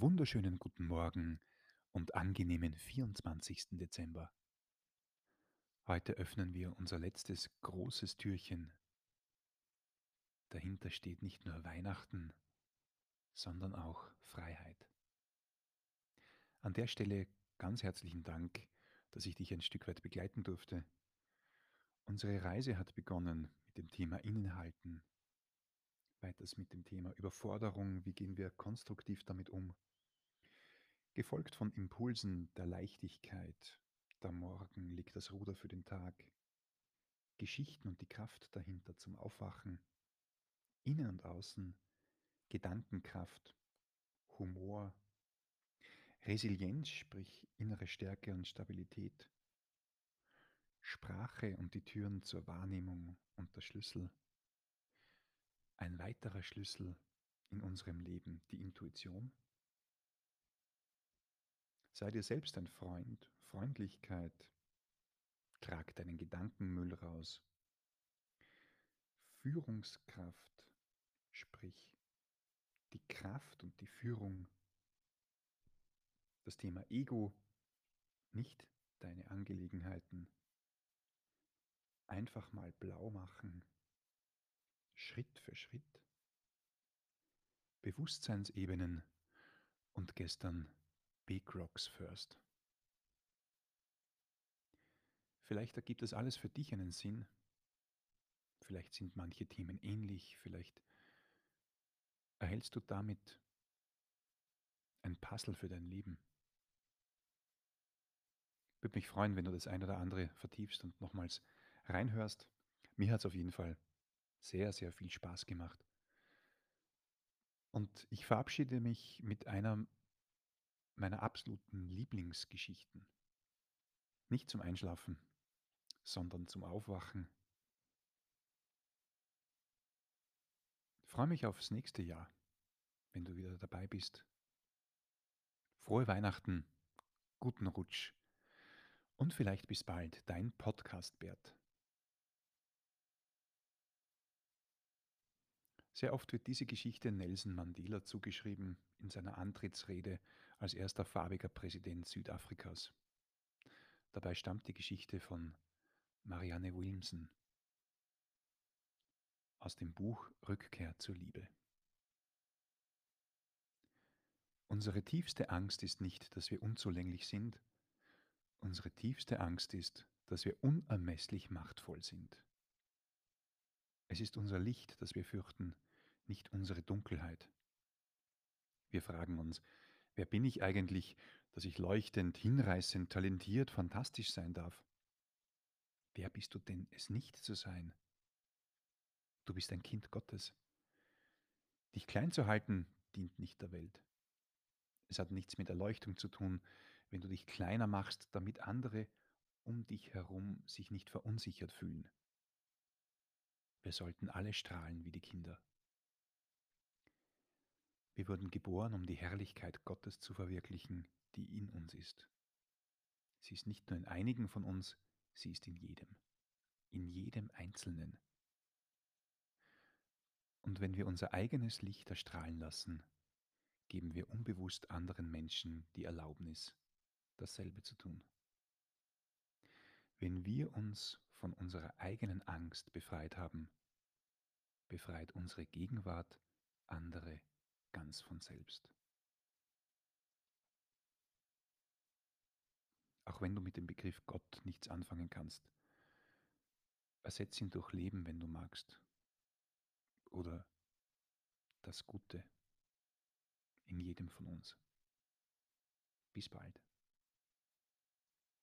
Wunderschönen guten Morgen und angenehmen 24. Dezember. Heute öffnen wir unser letztes großes Türchen. Dahinter steht nicht nur Weihnachten, sondern auch Freiheit. An der Stelle ganz herzlichen Dank, dass ich dich ein Stück weit begleiten durfte. Unsere Reise hat begonnen mit dem Thema Innenhalten, weiters mit dem Thema Überforderung, wie gehen wir konstruktiv damit um, gefolgt von Impulsen der Leichtigkeit, der Morgen legt das Ruder für den Tag, Geschichten und die Kraft dahinter zum Aufwachen, innen und außen, Gedankenkraft, Humor, Resilienz, sprich innere Stärke und Stabilität, Sprache und die Türen zur Wahrnehmung und der Schlüssel, ein weiterer Schlüssel in unserem Leben, die Intuition, Sei dir selbst ein Freund, Freundlichkeit. Trag deinen Gedankenmüll raus. Führungskraft, sprich die Kraft und die Führung. Das Thema Ego, nicht deine Angelegenheiten. Einfach mal blau machen, Schritt für Schritt. Bewusstseinsebenen und gestern Big Rocks First. Vielleicht ergibt das alles für dich einen Sinn. Vielleicht sind manche Themen ähnlich. Vielleicht erhältst du damit ein Puzzle für dein Leben. Würde mich freuen, wenn du das ein oder andere vertiefst und nochmals reinhörst. Mir hat es auf jeden Fall sehr, sehr viel Spaß gemacht. Und ich verabschiede mich mit einer meiner absoluten Lieblingsgeschichten. Nicht zum Einschlafen, sondern zum Aufwachen. Ich freue mich aufs nächste Jahr, wenn du wieder dabei bist. Frohe Weihnachten, guten Rutsch und vielleicht bis bald, dein Podcast Bert. Sehr oft wird diese Geschichte Nelson Mandela zugeschrieben in seiner Antrittsrede als erster farbiger Präsident Südafrikas. Dabei stammt die Geschichte von Marianne Williamson aus dem Buch Rückkehr zur Liebe. Unsere tiefste Angst ist nicht, dass wir unzulänglich sind, unsere tiefste Angst ist, dass wir unermesslich machtvoll sind. Es ist unser Licht, das wir fürchten, nicht unsere Dunkelheit. Wir fragen uns, wer bin ich eigentlich, dass ich leuchtend, hinreißend, talentiert, fantastisch sein darf? Wer bist du denn, es nicht zu sein? Du bist ein Kind Gottes. Dich klein zu halten, dient nicht der Welt. Es hat nichts mit Erleuchtung zu tun, wenn du dich kleiner machst, damit andere um dich herum sich nicht verunsichert fühlen. Wir sollten alle strahlen wie die Kinder. Wir wurden geboren, um die Herrlichkeit Gottes zu verwirklichen, die in uns ist. Sie ist nicht nur in einigen von uns, sie ist in jedem, in jedem Einzelnen. Und wenn wir unser eigenes Licht erstrahlen lassen, geben wir unbewusst anderen Menschen die Erlaubnis, dasselbe zu tun. Wenn wir uns von unserer eigenen Angst befreit haben, befreit unsere Gegenwart andere ganz von selbst. Auch wenn du mit dem Begriff Gott nichts anfangen kannst, ersetz ihn durch Leben, wenn du magst. Oder das Gute in jedem von uns. Bis bald.